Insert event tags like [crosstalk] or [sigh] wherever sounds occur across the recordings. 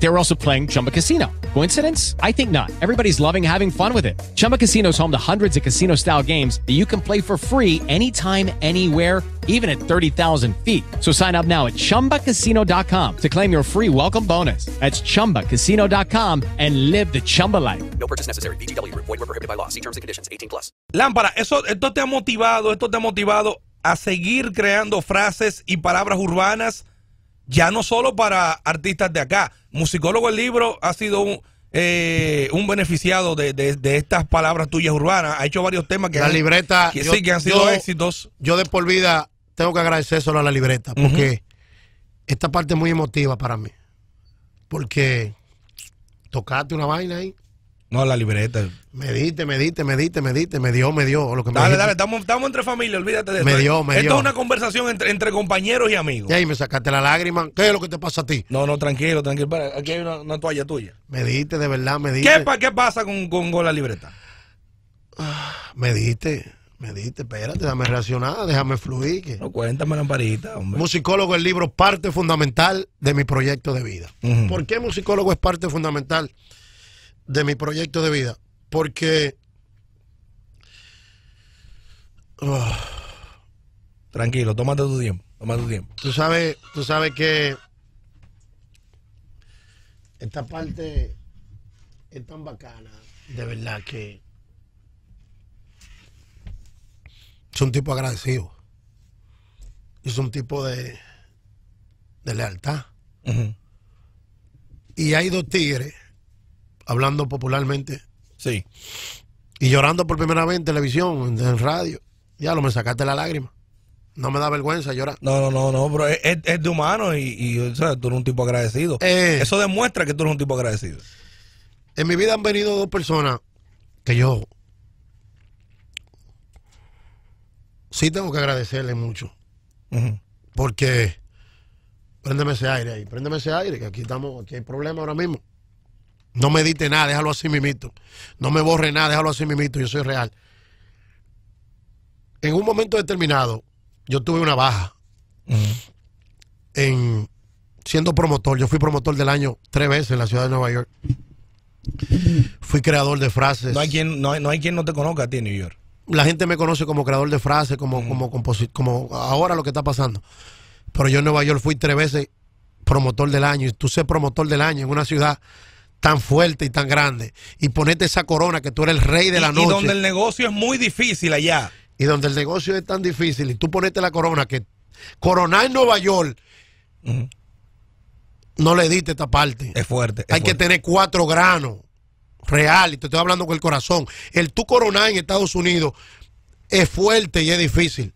They were also playing Chumba Casino. Coincidence? I think not. Everybody's loving having fun with it. Chumba Casino is home to hundreds of casino style games that you can play for free anytime, anywhere, even at 30,000 feet. So sign up now at chumbacasino.com to claim your free welcome bonus. That's chumbacasino.com and live the Chumba life. No purchase necessary. BGW. Void were prohibited by law. See terms and conditions. 18 plus. Lámpara, eso, esto te ha motivado, esto te ha motivado a seguir creando frases y palabras urbanas, ya no solo para artistas de acá. Musicólogo el libro ha sido un, eh, un beneficiado de, de- de estas palabras tuyas urbanas. Ha hecho varios temas que, La han- libreta. que yo- sí, que han sido yo- éxitos. Yo de por vida tengo que agradecer solo a la libreta, porque esta parte es muy emotiva para mí. Porque tocaste una vaina ahí, No, la libreta. me diste, me diste, me diste, me diste, me dio, me dio. Lo que me Dale, dale, estamos, estamos entre familia, olvídate de Me esto. dio, me Esto dio. es una conversación entre, entre compañeros y amigos. Y ahí me sacaste la lágrima. ¿Qué es lo que te pasa a ti? No, no, tranquilo, tranquilo. Aquí hay una, una toalla tuya. Me diste, de verdad, me diste. ¿Qué, pa- qué pasa con, con, con la libreta? Me diste, me diste. Espérate, déjame reaccionar, déjame fluir. que- No, cuéntame, Lamparita, hombre. Musicólogo, el libro, parte fundamental de mi proyecto de vida. ¿Por qué musicólogo es parte fundamental de mi proyecto de vida? Porque ah, Tranquilo, tómate tu tiempo. Tómate tu tiempo. tú sabes, tú sabes que esta parte es tan bacana, de verdad que es un tipo agradecido. Es un tipo de, de lealtad. Y hay dos tigres, hablando popularmente, Sí. y llorando por primera vez en televisión, en, en radio. Ya lo me sacaste la lágrima. No me da vergüenza llorar. No, no, no, no, pero es, es- de humano y, y, o sea, tú eres un tipo agradecido. Eh. Eso demuestra que tú eres un tipo agradecido. En mi vida han venido dos personas que yo sí tengo que agradecerle mucho. Porque préndeme ese aire ahí, préndeme ese aire, que aquí estamos, aquí hay problema ahora mismo. No me dite nada, déjalo así mimito. No me borre nada, déjalo así mimito, yo soy real. En un momento determinado, yo tuve una baja en siendo promotor. Yo fui promotor del año tres veces en la ciudad de Nueva York. Fui creador de frases. No hay quien no hay, no hay quien no te conozca a ti en New York. la gente me conoce como creador de frases, como, como, composi- como ahora lo que está pasando. Pero yo en Nueva York fui tres veces promotor del año. Y tú ser promotor del año en una ciudad tan fuerte y tan grande. Y ponerte esa corona que tú eres el rey de la y, noche. y donde el negocio es muy difícil allá. y donde el negocio es tan difícil. Y tú ponerte la corona que coronar en Nueva York no le diste esta parte. Es fuerte. es Hay que tener cuatro granos real. Y te estoy hablando con el corazón. El tú coronar en Estados Unidos es fuerte y es difícil.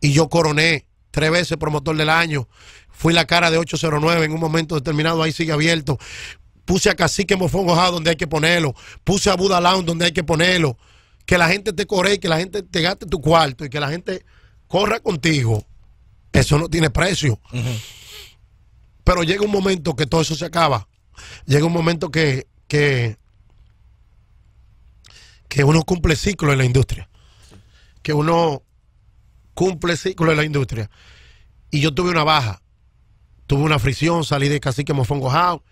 Y yo coroné tres veces promotor del año. Fui la cara de 809 en un momento determinado. Ahí sigue abierto. Puse a Cacique Mofongo House donde hay que ponerlo. Puse a Buda Lounge donde hay que ponerlo. Que la gente te corre y que la gente te gaste tu cuarto y que la gente corra contigo. Eso no tiene precio. Pero llega un momento que todo eso se acaba. Llega un momento que, que, que uno cumple ciclo en la industria. Que uno cumple ciclo en la industria. Y yo tuve una baja. Tuve una fricción, salí de Cacique Mofongo House,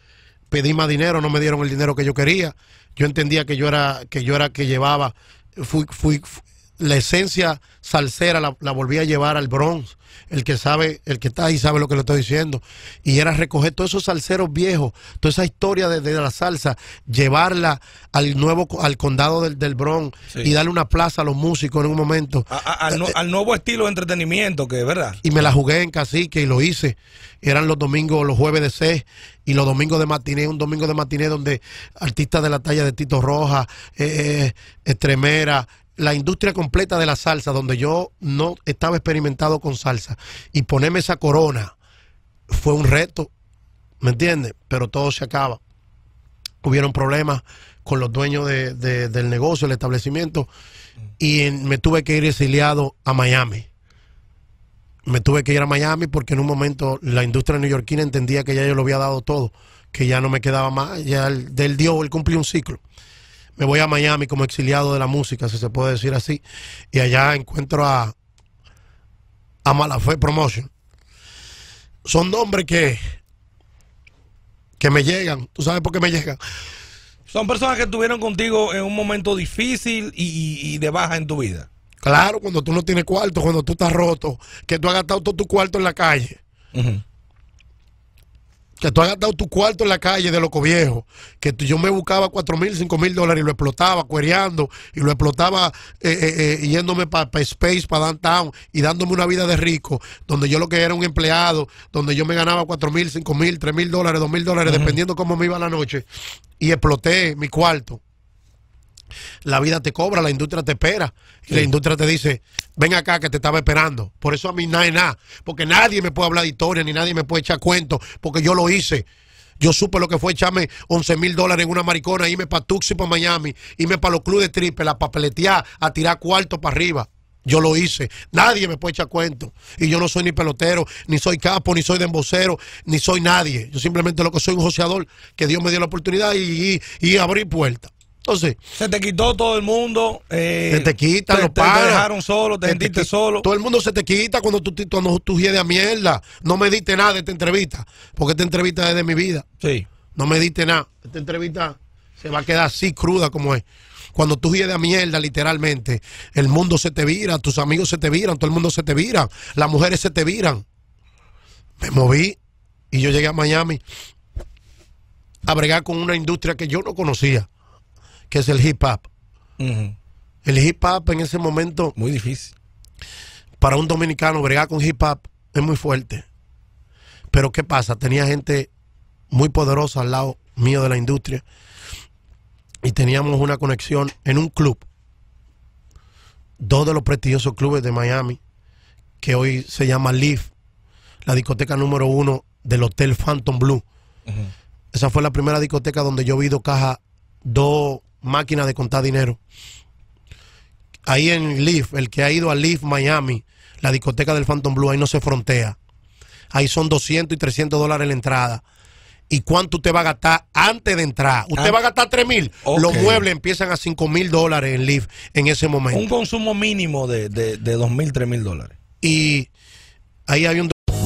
pedí más dinero, no me dieron el dinero que yo quería. Yo entendía que yo era, que yo era que llevaba, fui, fui, fu- la esencia salsera la, la volví a llevar al Bronx. El que sabe, el que está ahí sabe lo que le estoy diciendo. Y era recoger todos esos salseros viejos, toda esa historia de, de la salsa, llevarla al nuevo, al condado del, del Bronx Sí. y darle una plaza a los músicos en un momento. A- a- al, nu- al nuevo estilo de entretenimiento que, ¿verdad? y me la jugué en cacique y lo hice. Eran los domingos, los jueves de C y los domingos de matiné, un domingo de matiné donde artistas de la talla de Tito Roja, eh, Estremera, la industria completa de la salsa, donde yo no estaba experimentado con salsa, y ponerme esa corona fue un reto, ¿me entiendes? Pero todo se acaba. Hubieron problemas con los dueños de- de- del negocio, el establecimiento, y me tuve que ir exiliado a Miami me tuve que ir a Miami porque en un momento la industria neoyorquina entendía que ya yo lo había dado todo, que ya no me quedaba más, ya él, él dio, él cumplió un ciclo. Me voy a Miami como exiliado de la música, si se puede decir así, y allá encuentro a, a Malafé Promotion. Son nombres que, que me llegan. ¿Tú sabes por qué me llegan? Son personas que estuvieron contigo en un momento difícil y, de baja en tu vida. Claro, cuando tú no tienes cuarto, cuando tú estás roto, que tú has gastado todo tu cuarto en la calle. Que tú has gastado tu cuarto en la calle de loco viejo, que tú- yo me buscaba cuatro mil, cinco mil dólares y lo explotaba cuereando y lo explotaba eh, eh, eh, yéndome para Space, para Downtown y dándome una vida de rico, donde yo lo que era un empleado, donde yo me ganaba cuatro mil, cinco mil, tres mil dólares, dos mil dólares, dependiendo cómo me iba la noche, y exploté mi cuarto. La vida te cobra, la industria te espera. Y la industria te dice, ven acá que te estaba esperando. Por eso a mí nada es nada. Porque nadie me puede hablar de historia, ni nadie me puede echar cuentos, porque yo lo hice. Yo supe lo que fue echarme 11 mil dólares en una maricona, irme para Tuxi, para Miami, irme para los clubes de triple, a papeletear, a tirar cuarto para arriba. Yo lo hice. Nadie me puede echar cuentos. Y yo no soy ni pelotero, ni soy capo, ni soy dembocero, ni soy nadie. Yo simplemente lo que soy un joseador que Dios me dio la oportunidad y, y, y abrí puertas. Entonces, Se te quitó todo el mundo. eh, se te quitan los te- te dejaron solo, te Se sentiste solo. Todo el mundo se te quita cuando tú, cuando tú de a mierda. No me diste nada de esta entrevista, porque esta entrevista es de mi vida. Sí. No me diste nada. Esta entrevista se va a quedar así cruda como es. Cuando tú de a mierda, literalmente, el mundo se te vira, tus amigos se te viran, todo el mundo se te vira, las mujeres se te viran. Me moví y yo llegué a Miami a bregar con una industria que yo no conocía, que es el hip hop. El hip hop en ese momento Muy difícil. para un dominicano bregar con hip hop es muy fuerte. Pero ¿qué pasa? Tenía gente muy poderosa al lado mío de la industria y teníamos una conexión en un club, dos de los prestigiosos clubes de Miami, que hoy se llama Leaf, la discoteca número uno del Hotel Phantom Blue. Esa fue la primera discoteca donde yo vi dos cajas, dos máquinas de contar dinero ahí en Leaf, el que ha ido a Leaf Miami, la discoteca del Phantom Blue, ahí no se frontea. Ahí son 200 y 300 dólares la entrada. ¿Y cuánto usted va a gastar antes de entrar? Usted Ah. va a gastar 3 mil. Los muebles empiezan a 5 mil dólares en Leaf en ese Un momento. consumo mínimo de, de, de 2 mil, 3 mil dólares. Y ahí había un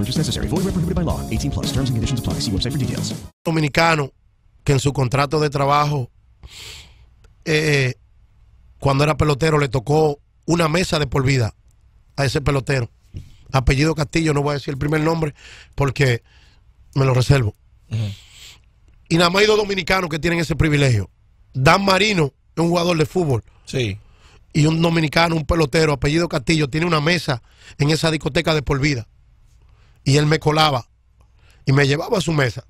Purchase necessary. Void where prohibited by law. 18 plus. Terms and conditions apply. See website for details. dominicano que en su contrato de trabajo, eh, cuando era pelotero, le tocó una mesa de por vida a ese pelotero. Apellido Castillo, no voy a decir el primer nombre porque me lo reservo. Y nada más hay dos dominicanos que tienen ese privilegio. Dan Marino es un jugador de fútbol Sí. y un dominicano, un pelotero, apellido Castillo, tiene una mesa en esa discoteca de por vida. Y él me colaba y me llevaba a su mesa.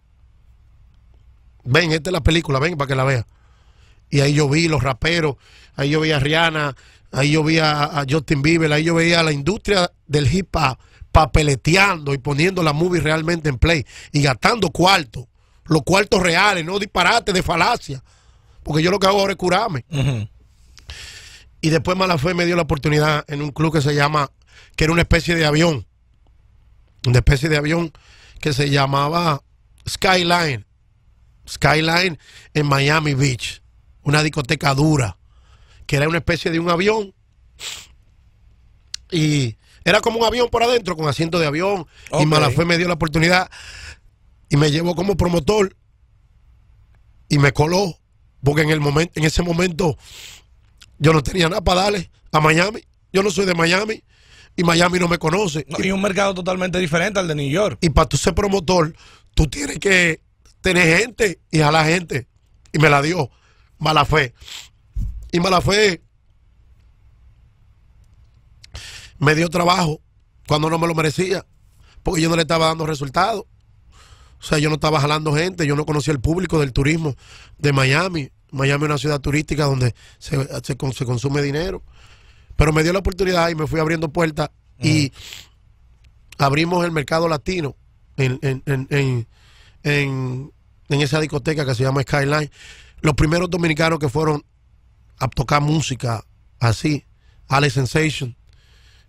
Ven, esta es la película, ven para que la vea. Y ahí yo vi los raperos, ahí yo vi a Rihanna, ahí yo vi a, a Justin Bieber, ahí yo veía a la industria del hip hop papeleteando y poniendo la movie realmente en play y gastando cuartos, los cuartos reales, no disparate de falacia. Porque yo lo que hago ahora es curarme. Y después Malafé me dio la oportunidad en un club que se llama, que era una especie de avión, una especie de avión que se llamaba Skyline, Skyline en Miami Beach, una discoteca dura, que era una especie de un avión. Y era como un avión por adentro con asiento de avión. Y Malafé me dio la oportunidad y me llevó como promotor y me coló porque en el momento en ese momento yo no tenía nada para darle a Miami. Yo no soy de Miami y Miami no me conoce. No, y, un mercado totalmente diferente al de New York. y para tú ser promotor, tú tienes que tener gente y jalar gente. Y me la dio mala fe. Y mala fe me dio trabajo cuando no me lo merecía, porque yo no le estaba dando resultados. O sea, yo no estaba jalando gente, yo no conocía el público del turismo de Miami. Miami es una ciudad turística donde se, se con- se consume dinero. Pero me dio la oportunidad y me fui abriendo puertas y abrimos el mercado latino en, en, en, en, en- en esa discoteca que se llama Skyline. Los primeros dominicanos que fueron a tocar música así, Alex Sensation,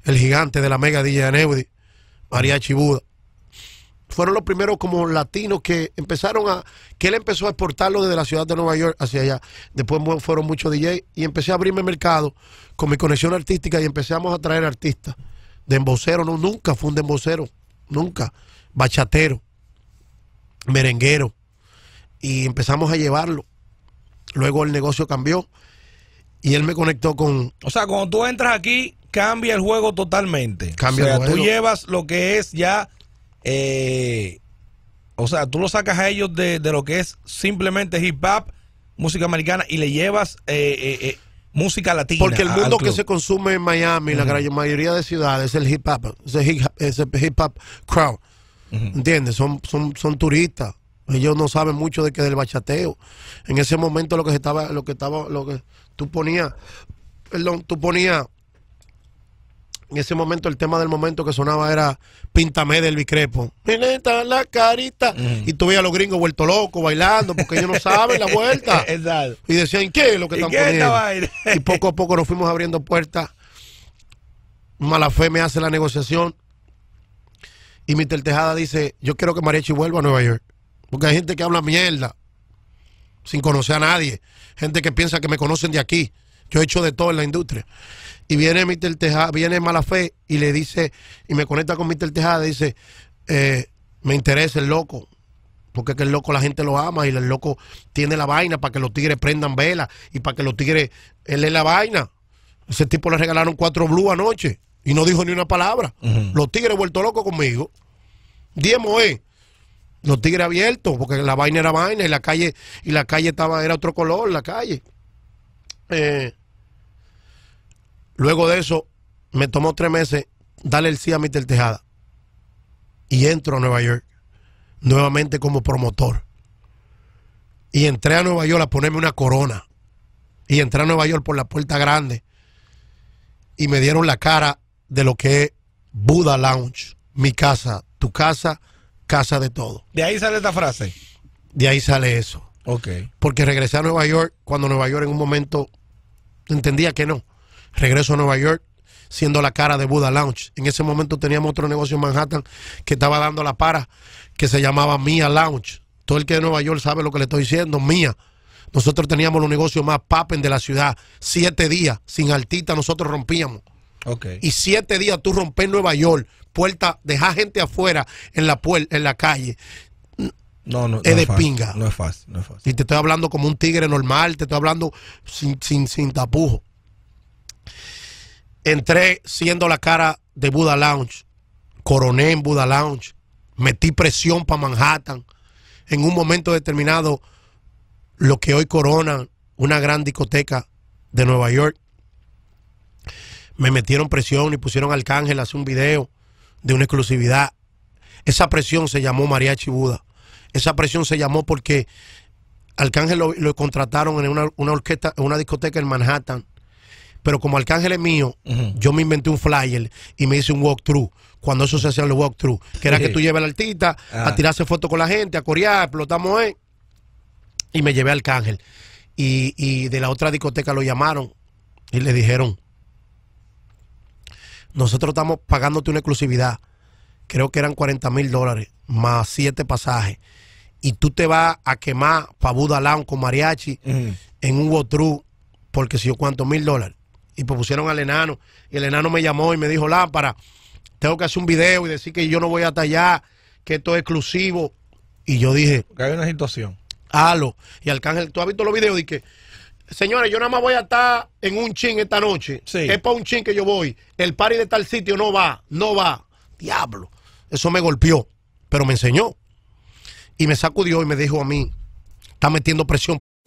el gigante de la mega DJ Aneudi, Mariachi Buda. Fueron los primeros como latinos que empezaron a, que él empezó a exportarlo desde la ciudad de Nueva York hacia allá. Después fueron muchos DJ y empecé a abrirme mercado con mi conexión artística y empezamos a traer artistas. De embocero, no, nunca fue un de embocero, nunca. Bachatero, merenguero. Y empezamos a llevarlo. Luego el negocio cambió y él me conectó con, O sea, cuando tú entras aquí, cambia el juego totalmente. Cambia o sea, el juego. tú llevas lo que es ya. Eh, o sea, tú lo sacas a ellos de, de lo que es simplemente hip hop, música americana, y le llevas eh, eh, eh, música latina. Porque el mundo que se consume en Miami, la gran mayoría de ciudades, es el hip hop, es el hip, es el hip hop crowd. ¿Entiendes? Son, son, son turistas. Ellos no saben mucho de que del bachateo. En ese momento lo que se estaba, lo que estaba, lo que tú ponías, perdón, tú ponías en ese momento el tema del momento que sonaba era Píntame del Bicrepo. Pineta la carita. Y tú veías a los gringos vueltos locos bailando porque ellos no saben la [laughs] vuelta. [laughs] Exacto. Y decían, ¿qué es lo que ¿Y están poniendo? y poco a poco nos fuimos abriendo puertas. Malafe me hace la negociación. Y Mr. Tejada dice, yo quiero que Mariachi vuelva a Nueva York. Porque hay gente que habla mierda sin conocer a nadie. Gente que piensa que me conocen de aquí. Yo he hecho de todo en la industria. Y viene Mr. Tejada, viene Malafe y le dice, y me conecta con Mr. Tejada y dice, eh, me interesa el loco. Porque es que el loco la gente lo ama y el loco tiene la vaina para que los tigres prendan vela y para que los tigres, él es la vaina. Ese tipo le regalaron cuatro blue anoche y no dijo ni una palabra. Los tigres vuelto locos conmigo. Diemo es. Los tigres abiertos, porque la vaina era vaina y la calle, y la calle estaba, era otro color, la calle. Eh, luego de eso, me tomó tres meses darle el sí a Mr. Tejada. Y entro a Nueva York nuevamente como promotor. Y entré a Nueva York a ponerme una corona. Y entré a Nueva York por la puerta grande. Y me dieron la cara de lo que es Buda Lounge. Mi casa, tu casa, casa de todo. De ahí sale esta frase. De ahí sale eso. Ok. Porque regresé a Nueva York cuando Nueva York en un momento entendía que no. Regreso a Nueva York siendo la cara de Buda Lounge. En ese momento teníamos otro negocio en Manhattan que estaba dando la para, que se llamaba Mia Lounge. Todo el que de Nueva York sabe lo que le estoy diciendo, Mia. Nosotros teníamos los negocios más papen de la ciudad. Siete días, sin altita, nosotros rompíamos. Ok. Y siete días tú rompes Nueva York, puerta, dejar gente afuera en la, en la calle. No, no. es no de fácil. pinga. No es fácil, no es fácil. Y te estoy hablando como un tigre normal, te estoy hablando sin, sin, sin tapujo. Entré siendo la cara de Buda Lounge, coroné en Buda Lounge, metí presión para Manhattan. En un momento determinado, lo que hoy corona una gran discoteca de Nueva York, me metieron presión y pusieron a Arcángel a hacer un video de una exclusividad. Esa presión se llamó Mariachi Buda. Esa presión se llamó porque Arcángel lo, lo contrataron en una, una orquesta, en una discoteca en Manhattan. Pero como Arcángel es mío, yo me inventé un flyer y me hice un walkthrough. Cuando eso se hacía los walkthrough, que era Sí. que tú lleves al artista Ah. a tirarse fotos con la gente, a corear, explotamos ahí. Y me llevé a Arcángel. Y, y de la otra discoteca lo llamaron y le dijeron, nosotros estamos pagándote una exclusividad. Creo que eran 40 mil dólares, más siete pasajes. Y tú te vas a quemar para Buda Lounge con mariachi en un walkthrough porque si yo cuánto mil dólares. Y pues pusieron al enano. Y el enano me llamó y me dijo, Lámpara, tengo que hacer un video y decir que yo no voy hasta allá, que esto es exclusivo. Y yo dije, Porque hay una situación. halo. Y Arcángel, ¿tú has visto los videos? de que, señores, yo nada más voy a estar en un chin esta noche. Sí. Es para un chin que yo voy. El party de tal sitio no va, no va. Diablo. Eso me golpeó, pero me enseñó. Y me sacudió y me dijo a mí, está metiendo presión.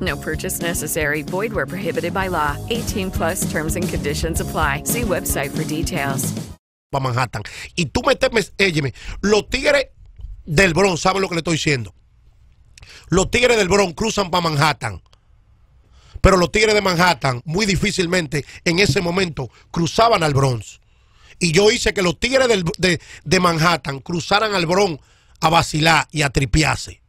No purchase necessary. Void where prohibited by law. 18 plus terms and conditions apply. See website for details. para Manhattan. Y tú me los tigres del Bronx, ¿saben lo que le estoy diciendo? Los tigres del Bronx cruzan para Manhattan. Pero los tigres de Manhattan muy difícilmente en ese momento cruzaban al Bronx. Y yo hice que los tigres del- de, de Manhattan cruzaran al Bronx a vacilar y a tripiarse.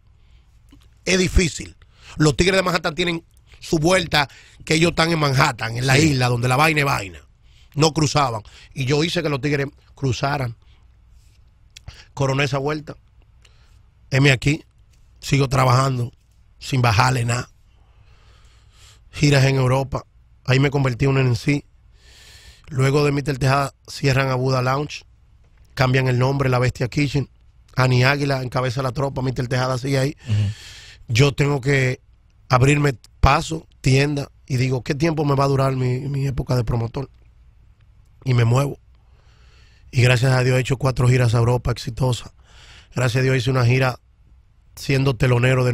Es difícil. Los tigres de Manhattan tienen su vuelta que ellos están en Manhattan, en la isla, donde la vaina es vaina. No cruzaban. Y yo hice que los tigres cruzaran. Coroné esa vuelta. Heme aquí. Sigo trabajando sin bajarle nada. Giras en Europa. Ahí me convertí en un sí. Luego de Mr. Tejada cierran a Buda Lounge. Cambian el nombre, La Bestia Kitchen. Ani Águila encabeza la tropa. Mr. Tejada sigue ahí. Yo tengo que abrirme paso, tienda. Y digo, ¿qué tiempo me va a durar mi, mi época de promotor? Y me muevo. Y gracias a Dios he hecho cuatro giras a Europa exitosas. Gracias a Dios hice una gira siendo telonero de.